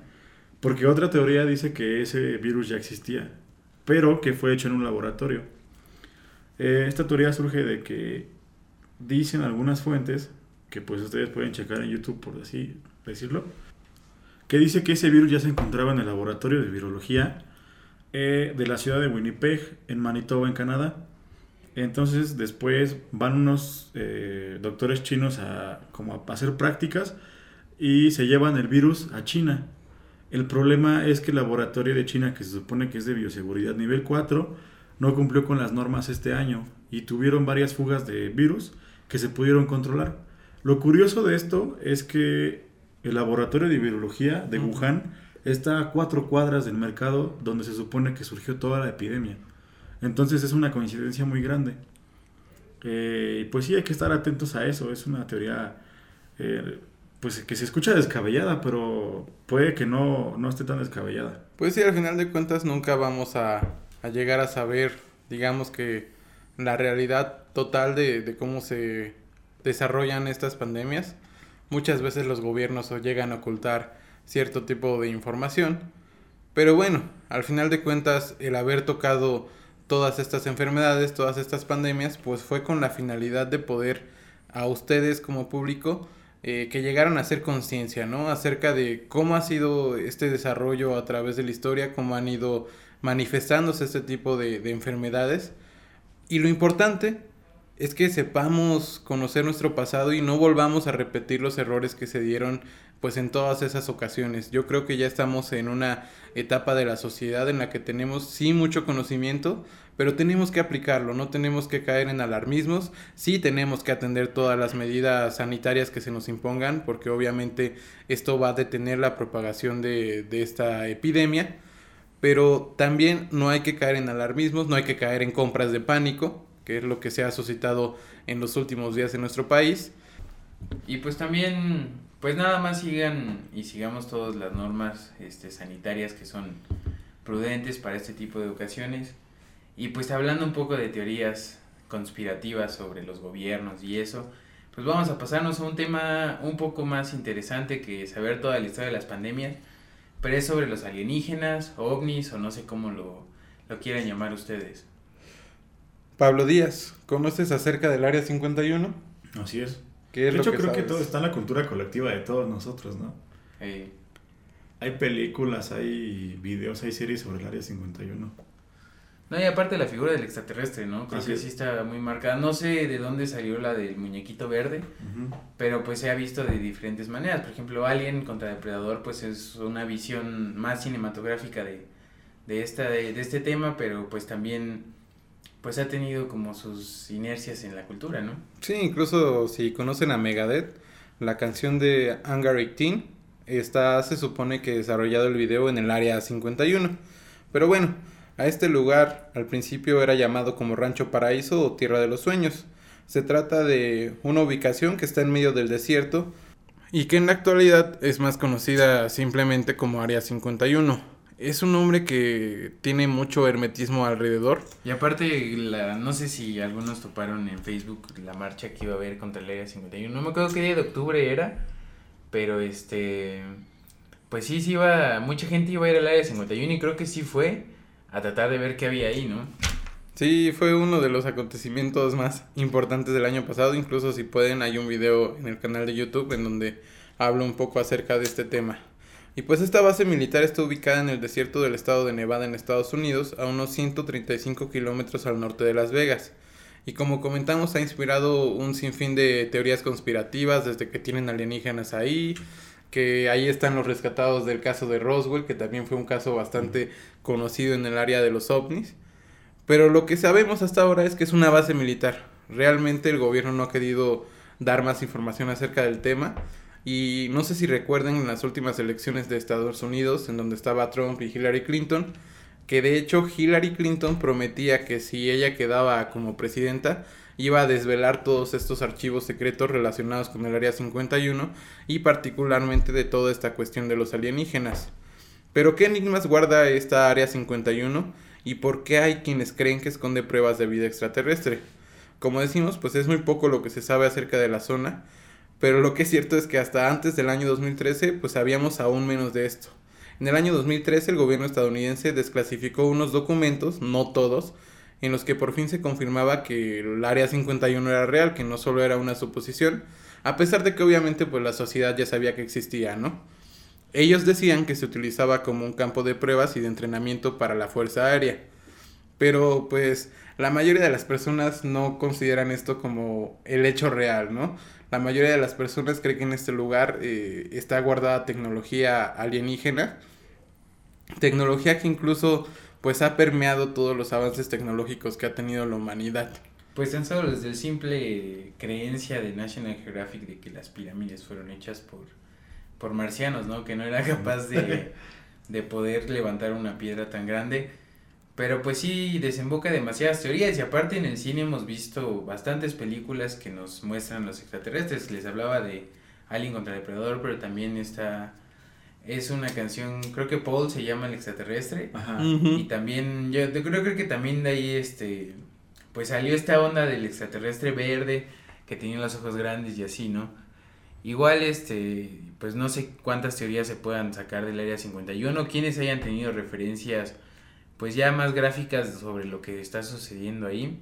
Porque otra teoría dice que ese virus ya existía, pero que fue hecho en un laboratorio. Eh, esta teoría surge de que dicen algunas fuentes, que pues ustedes pueden checar en YouTube por así decirlo, que dice que ese virus ya se encontraba en el laboratorio de virología eh, de la ciudad de Winnipeg, en Manitoba, en Canadá. Entonces después van unos eh, doctores chinos a, como a hacer prácticas y se llevan el virus a China. El problema es que el laboratorio de China, que se supone que es de bioseguridad nivel 4, no cumplió con las normas este año y tuvieron varias fugas de virus que se pudieron controlar. Lo curioso de esto es que el laboratorio de virología de Wuhan está a cuatro cuadras del mercado donde se supone que surgió toda la epidemia. Entonces es una coincidencia muy grande. Eh, pues sí, hay que estar atentos a eso. Es una teoría eh, pues que se escucha descabellada, pero puede que no, no esté tan descabellada. Pues sí, al final de cuentas nunca vamos a, a llegar a saber, digamos que la realidad total de, de, cómo se desarrollan estas pandemias. Muchas veces los gobiernos llegan a ocultar cierto tipo de información. Pero bueno, al final de cuentas el haber tocado todas estas enfermedades, todas estas pandemias, pues fue con la finalidad de poder a ustedes como público eh, que llegaran a hacer conciencia, ¿no? Acerca de cómo ha sido este desarrollo a través de la historia, cómo han ido manifestándose este tipo de, de enfermedades. Y lo importante es que sepamos conocer nuestro pasado y no volvamos a repetir los errores que se dieron pues en todas esas ocasiones. Yo creo que ya estamos en una etapa de la sociedad en la que tenemos sí mucho conocimiento, pero tenemos que aplicarlo, no tenemos que caer en alarmismos, sí tenemos que atender todas las medidas sanitarias que se nos impongan, porque obviamente esto va a detener la propagación de, de esta epidemia, pero también no hay que caer en alarmismos, no hay que caer en compras de pánico, que es lo que se ha suscitado en los últimos días en nuestro país. Y pues también, pues nada más sigan y sigamos todas las normas este, sanitarias que son prudentes para este tipo de ocasiones. Y pues hablando un poco de teorías conspirativas sobre los gobiernos y eso, pues vamos a pasarnos a un tema un poco más interesante que saber toda la historia de las pandemias, pero es sobre los alienígenas, ovnis o no sé cómo lo, lo quieran llamar ustedes. Pablo Díaz, ¿conoces acerca del Área 51? Así es. ¿Qué es de lo hecho, que creo que todo está en la cultura colectiva de todos nosotros, ¿no? Hay películas, hay videos, hay series sobre el Área 51. No, y aparte la figura del extraterrestre, ¿no? Creo Así que es. sí está muy marcada. No sé de dónde salió la del muñequito verde, pero pues se ha visto de diferentes maneras. Por ejemplo, Alien contra Depredador, pues es una visión más cinematográfica de, de, esta, de, de este tema, pero pues también pues ha tenido como sus inercias en la cultura, ¿no? Sí, incluso si conocen a Megadeth, la canción de Hangar 18 está, se supone que desarrollado el video en el área 51. Pero bueno, a este lugar al principio era llamado como Rancho Paraíso o Tierra de los Sueños. Se trata de una ubicación que está en medio del desierto y que en la actualidad es más conocida simplemente como Área 51. Es un nombre que tiene mucho hermetismo alrededor Y aparte, la, no sé si algunos toparon en Facebook la marcha que iba a haber contra el Área 51. No me acuerdo qué día de octubre era, pero este. Pues sí, sí iba. Mucha gente iba a ir al Área 51 y creo que sí fue a tratar de ver qué había ahí, ¿no? Sí, fue uno de los acontecimientos más importantes del año pasado. Incluso si pueden, hay un video en el canal de YouTube en donde hablo un poco acerca de este tema. Y pues esta base militar está ubicada en el desierto del estado de Nevada en Estados Unidos, a unos 135 kilómetros al norte de Las Vegas. Y como comentamos, ha inspirado un sinfín de teorías conspirativas, desde que tienen alienígenas ahí, que ahí están los rescatados del caso de Roswell, que también fue un caso bastante conocido en el área de los ovnis. Pero lo que sabemos hasta ahora es que es una base militar. Realmente el gobierno no ha querido dar más información acerca del tema. Y no sé si recuerden en las últimas elecciones de Estados Unidos, en donde estaba Trump y Hillary Clinton, que de hecho Hillary Clinton prometía que si ella quedaba como presidenta, iba a desvelar todos estos archivos secretos relacionados con el Área 51 y particularmente de toda esta cuestión de los alienígenas. Pero ¿qué enigmas guarda esta Área 51 y por qué hay quienes creen que esconde pruebas de vida extraterrestre? Como decimos, pues es muy poco lo que se sabe acerca de la zona, pero lo que es cierto es que hasta antes del año 2013 pues sabíamos aún menos de esto. En el año 2013 el gobierno estadounidense desclasificó unos documentos, no todos, en los que por fin se confirmaba que el Área 51 era real, que no solo era una suposición, a pesar de que obviamente pues la sociedad ya sabía que existía, ¿no? Ellos decían que se utilizaba como un campo de pruebas y de entrenamiento para la Fuerza Aérea. Pero pues la mayoría de las personas no consideran esto como el hecho real, ¿no? La mayoría de las personas creen que en este lugar eh, está guardada tecnología alienígena, tecnología que incluso pues ha permeado todos los avances tecnológicos que ha tenido la humanidad. Pues tan solo desde el simple creencia de National Geographic de que las pirámides fueron hechas por, por marcianos, ¿no? Que no era capaz de, de poder levantar una piedra tan grande. Pero pues sí, desemboca demasiadas teorías y aparte en el cine hemos visto bastantes películas que nos muestran los extraterrestres. Les hablaba de Alien contra el Depredador, pero también está... Es una canción, creo que Paul se llama el extraterrestre. Ajá. Y también, yo, yo creo, creo que también de ahí, este, pues salió esta onda del extraterrestre verde, que tenía los ojos grandes y así, ¿no? Igual, este, pues no sé cuántas teorías se puedan sacar del Área 51, quienes hayan tenido referencias, pues ya más gráficas sobre lo que está sucediendo ahí.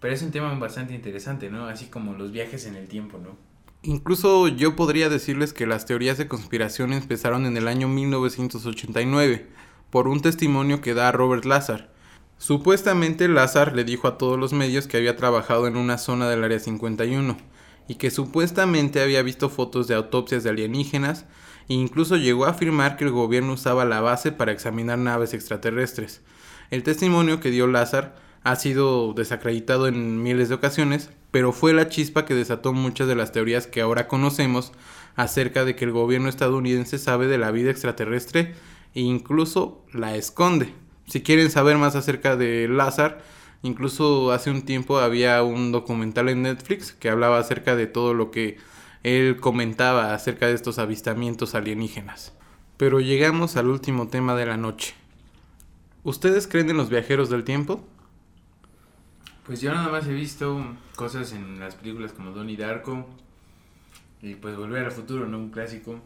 Pero es un tema bastante interesante, ¿no? Así como los viajes en el tiempo, ¿no? Incluso yo podría decirles que las teorías de conspiración empezaron en el año 1989 por un testimonio que da Robert Lazar. Supuestamente Lazar le dijo a todos los medios que había trabajado en una zona del área 51 y que supuestamente había visto fotos de autopsias de alienígenas e incluso llegó a afirmar que el gobierno usaba la base para examinar naves extraterrestres. El testimonio que dio Lazar ha sido desacreditado en miles de ocasiones, pero fue la chispa que desató muchas de las teorías que ahora conocemos acerca de que el gobierno estadounidense sabe de la vida extraterrestre e incluso la esconde. Si quieren saber más acerca de Lázaro, incluso hace un tiempo había un documental en Netflix que hablaba acerca de todo lo que él comentaba acerca de estos avistamientos alienígenas. Pero llegamos al último tema de la noche. ¿Ustedes creen en los viajeros del tiempo? Pues yo nada más he visto cosas en las películas como Donnie Darko y pues Volver al Futuro, ¿no? Un clásico.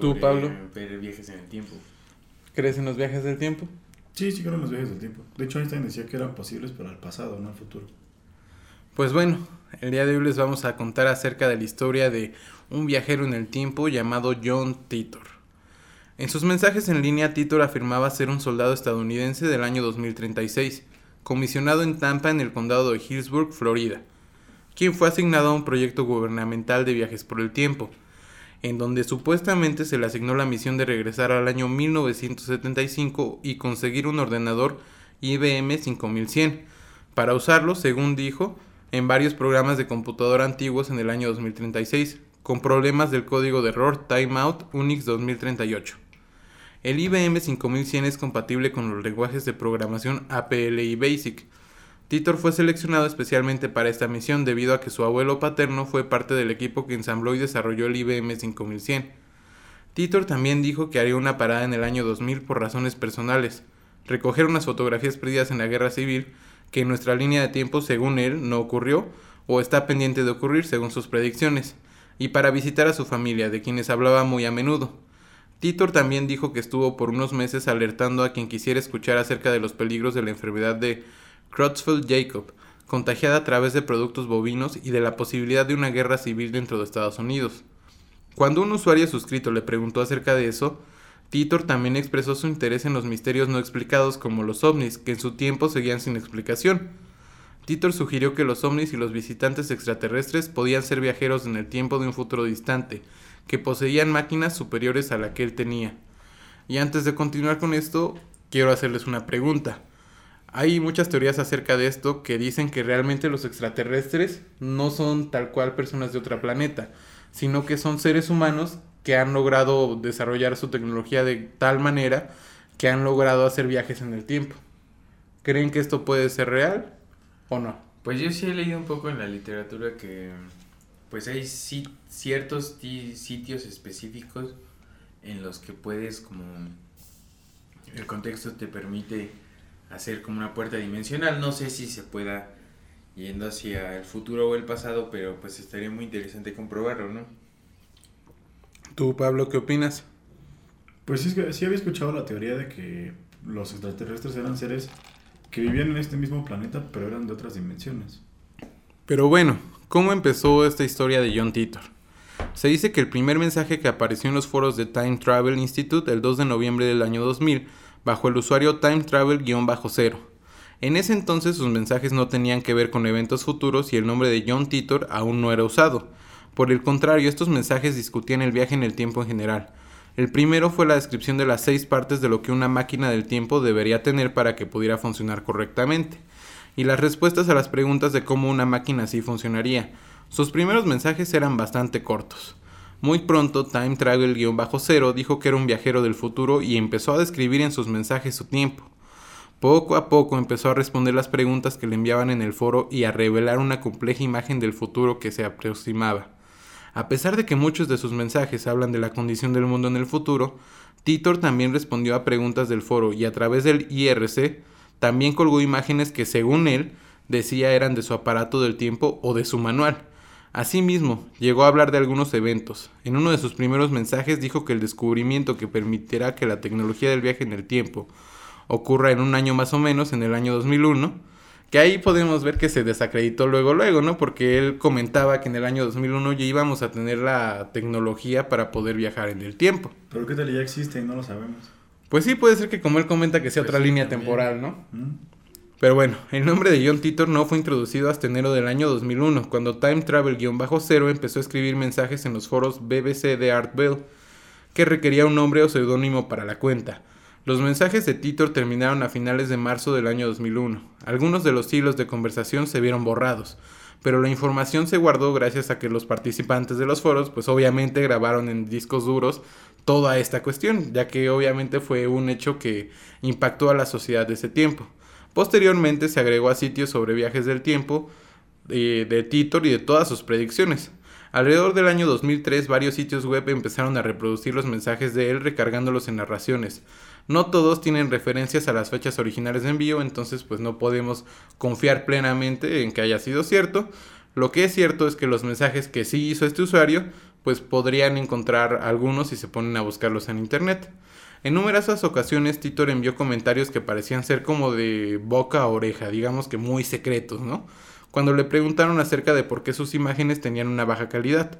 ¿Tú, Pablo? Ver viajes en el tiempo. ¿Crees en los viajes del tiempo? Sí, sí creo en los viajes del tiempo. De hecho, Einstein decía que eran posibles para el pasado, no el futuro. Pues bueno, el día de hoy les vamos a contar acerca de la historia de un viajero en el tiempo llamado John Titor. En sus mensajes en línea, Titor afirmaba ser un soldado estadounidense del año 2036, comisionado en Tampa en el condado de Hillsburg, Florida, quien fue asignado a un proyecto gubernamental de viajes por el tiempo, en donde supuestamente se le asignó la misión de regresar al año 1975 y conseguir un ordenador IBM 5100, para usarlo, según dijo, en varios programas de computadora antiguos en el año 2036, con problemas del código de error Timeout Unix 2038. El IBM 5100 es compatible con los lenguajes de programación APL y BASIC. Titor fue seleccionado especialmente para esta misión debido a que su abuelo paterno fue parte del equipo que ensambló y desarrolló el IBM 5100. Titor también dijo que haría una parada en el año 2000 por razones personales, recoger unas fotografías perdidas en la guerra civil, que en nuestra línea de tiempo, según él, no ocurrió o está pendiente de ocurrir según sus predicciones, y para visitar a su familia, de quienes hablaba muy a menudo. Titor también dijo que estuvo por unos meses alertando a quien quisiera escuchar acerca de los peligros de la enfermedad de Creutzfeldt-Jakob, contagiada a través de productos bovinos y de la posibilidad de una guerra civil dentro de Estados Unidos. Cuando un usuario suscrito le preguntó acerca de eso, Titor también expresó su interés en los misterios no explicados como los ovnis, que en su tiempo seguían sin explicación. Titor sugirió que los ovnis y los visitantes extraterrestres podían ser viajeros en el tiempo de un futuro distante, que poseían máquinas superiores a la que él tenía. Y antes de continuar con esto, quiero hacerles una pregunta. Hay muchas teorías acerca de esto que dicen que realmente los extraterrestres no son tal cual personas de otro planeta, sino que son seres humanos que han logrado desarrollar su tecnología de tal manera que han logrado hacer viajes en el tiempo. ¿Creen que esto puede ser real o no? Pues yo sí he leído un poco en la literatura que pues hay ciertos ti- sitios específicos en los que puedes como el contexto te permite hacer como una puerta dimensional. No sé si se pueda yendo hacia el futuro o el pasado, pero pues estaría muy interesante comprobarlo, ¿no? ¿Tú, Pablo, qué opinas? Pues sí, sí había escuchado la teoría de que los extraterrestres eran seres que vivían en este mismo planeta, pero eran de otras dimensiones. Pero bueno, ¿cómo empezó esta historia de John Titor? Se dice que el primer mensaje que apareció en los foros de Time Travel Institute el 2 de noviembre del año 2000, bajo el usuario Time Travel-0. En ese entonces sus mensajes no tenían que ver con eventos futuros y el nombre de John Titor aún no era usado. Por el contrario, estos mensajes discutían el viaje en el tiempo en general. El primero fue la descripción de las seis partes de lo que una máquina del tiempo debería tener para que pudiera funcionar correctamente, y las respuestas a las preguntas de cómo una máquina así funcionaría. Sus primeros mensajes eran bastante cortos. Muy pronto, Time Travel-0 dijo que era un viajero del futuro y empezó a describir en sus mensajes su tiempo. Poco a poco empezó a responder las preguntas que le enviaban en el foro y a revelar una compleja imagen del futuro que se aproximaba. A pesar de que muchos de sus mensajes hablan de la condición del mundo en el futuro, Titor también respondió a preguntas del foro y a través del IRC también colgó imágenes que según él decía eran de su aparato del tiempo o de su manual. Asimismo, llegó a hablar de algunos eventos. En uno de sus primeros mensajes dijo que el descubrimiento que permitirá que la tecnología del viaje en el tiempo ocurra en un año más o menos, en el año 2001, que ahí podemos ver que se desacreditó luego, luego, ¿no? Porque él comentaba que en el año 2001 ya íbamos a tener la tecnología para poder viajar en el tiempo. Pero qué tal ya existe y no lo sabemos. Pues sí, puede ser que como él comenta que sea Pues otra sí, línea también. temporal, ¿no? ¿Mm? Pero bueno, el nombre de John Titor no fue introducido hasta enero del año 2001, cuando Time Travel-0 empezó a escribir mensajes en los foros BBC de Art Bell, que requería un nombre o seudónimo para la cuenta. Los mensajes de Titor terminaron a finales de marzo del año 2001. Algunos de los hilos de conversación se vieron borrados, pero la información se guardó gracias a que los participantes de los foros, pues obviamente grabaron en discos duros toda esta cuestión, ya que obviamente fue un hecho que impactó a la sociedad de ese tiempo. Posteriormente se agregó a sitios sobre viajes del tiempo de, de Titor y de todas sus predicciones. Alrededor del año 2003 varios sitios web empezaron a reproducir los mensajes de él recargándolos en narraciones. No todos tienen referencias a las fechas originales de envío, entonces pues no podemos confiar plenamente en que haya sido cierto. Lo que es cierto es que los mensajes que sí hizo este usuario pues podrían encontrar algunos si se ponen a buscarlos en internet. En numerosas ocasiones Titor envió comentarios que parecían ser como de boca a oreja, digamos que muy secretos, ¿no? cuando le preguntaron acerca de por qué sus imágenes tenían una baja calidad.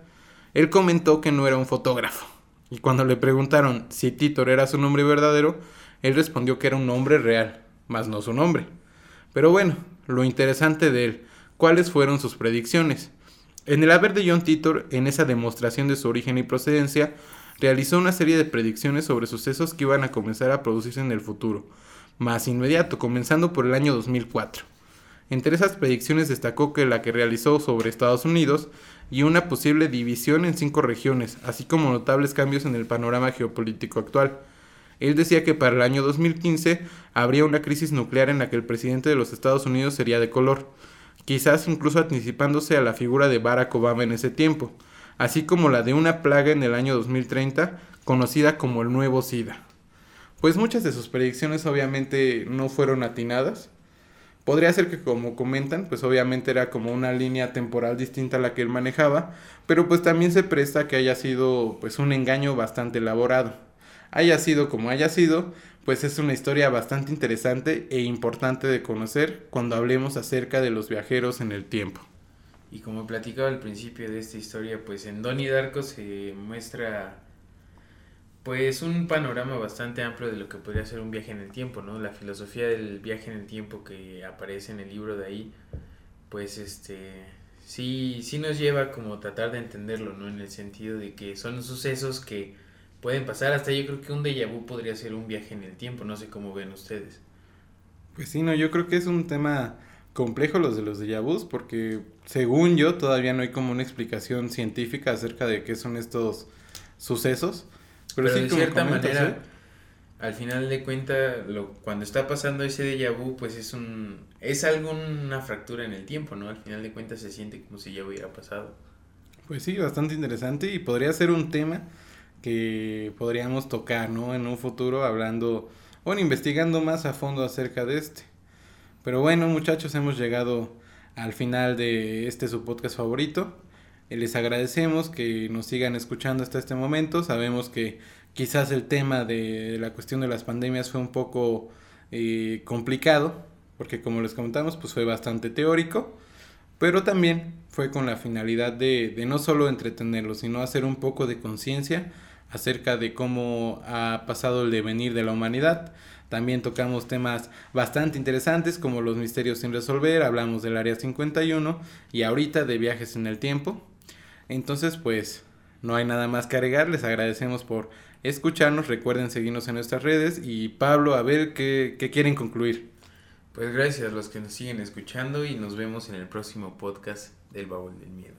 Él comentó que no era un fotógrafo, y cuando le preguntaron si Titor era su nombre verdadero, él respondió que era un nombre real, mas no su nombre. Pero bueno, lo interesante de él, ¿cuáles fueron sus predicciones? En el haber de John Titor, en esa demostración de su origen y procedencia, realizó una serie de predicciones sobre sucesos que iban a comenzar a producirse en el futuro, más inmediato, comenzando por el año 2004. Entre esas predicciones destacó que la que realizó sobre Estados Unidos y una posible división en cinco regiones, así como notables cambios en el panorama geopolítico actual. Él decía que para el año 2015 habría una crisis nuclear en la que el presidente de los Estados Unidos sería de color, quizás incluso anticipándose a la figura de Barack Obama en ese tiempo, así como la de una plaga en el año 2030 conocida como el nuevo SIDA. Pues muchas de sus predicciones obviamente no fueron atinadas, Podría ser que como comentan, pues obviamente era como una línea temporal distinta a la que él manejaba, pero pues también se presta que haya sido pues un engaño bastante elaborado. Haya sido como haya sido, pues es una historia bastante interesante e importante de conocer cuando hablemos acerca de los viajeros en el tiempo. Y como platicaba al principio de esta historia, pues en Donnie Darko se muestra pues un panorama bastante amplio de lo que podría ser un viaje en el tiempo, ¿no? La filosofía del viaje en el tiempo que aparece en el libro de ahí, pues este sí, sí nos lleva como tratar de entenderlo, ¿no? En el sentido de que son sucesos que pueden pasar, hasta yo creo que un déjà vu podría ser un viaje en el tiempo, no sé cómo ven ustedes. Pues sí, no, yo creo que es un tema complejo los de los déjà vus, porque según yo todavía no hay como una explicación científica acerca de qué son estos sucesos pero, de cierta manera, al final de cuentas, cuando está pasando ese déjà vu, pues es un es alguna fractura en el tiempo, ¿no? Al final de cuentas se siente como si ya hubiera pasado. Pues sí, bastante interesante y podría ser un tema que podríamos tocar, ¿no? En un futuro hablando, bueno, investigando más a fondo acerca de este. Pero bueno, muchachos, hemos llegado al final de este su podcast favorito. Eh, les agradecemos que nos sigan escuchando hasta este momento. Sabemos que quizás el tema de la cuestión de las pandemias fue un poco eh, complicado, porque como les comentamos, pues fue bastante teórico, pero también fue con la finalidad de, de no solo entretenerlos, sino hacer un poco de conciencia acerca de cómo ha pasado el devenir de la humanidad. También tocamos temas bastante interesantes como los misterios sin resolver, hablamos del Área 51 y ahorita de viajes en el tiempo. Entonces, pues, no hay nada más que agregar. Les agradecemos por escucharnos. Recuerden seguirnos en nuestras redes. Y Pablo, a ver qué, quieren concluir. Pues gracias a los que nos siguen escuchando y nos vemos en el próximo podcast del Baúl del Miedo.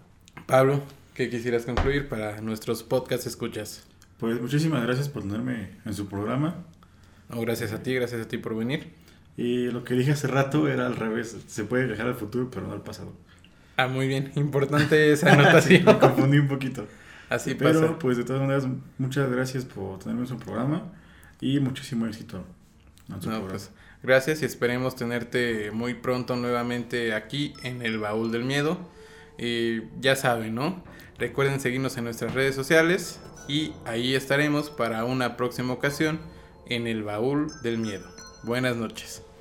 Pablo, ¿qué quisieras concluir para nuestros podcast escuchas? Pues muchísimas gracias por tenerme en su programa. No, gracias a ti, gracias a ti por venir. Y lo que dije hace rato era al revés. Se puede viajar al futuro, pero no al pasado. Ah, muy bien. Importante esa anotación. me confundí un poquito. Así Pero, pues, de todas maneras, muchas gracias por tenerme en su programa y muchísimo éxito. Pues, gracias y esperemos tenerte muy pronto nuevamente aquí en el Baúl del Miedo. Y ya saben, ¿no? Recuerden seguirnos en nuestras redes sociales y ahí estaremos para una próxima ocasión en el Baúl del Miedo. Buenas noches.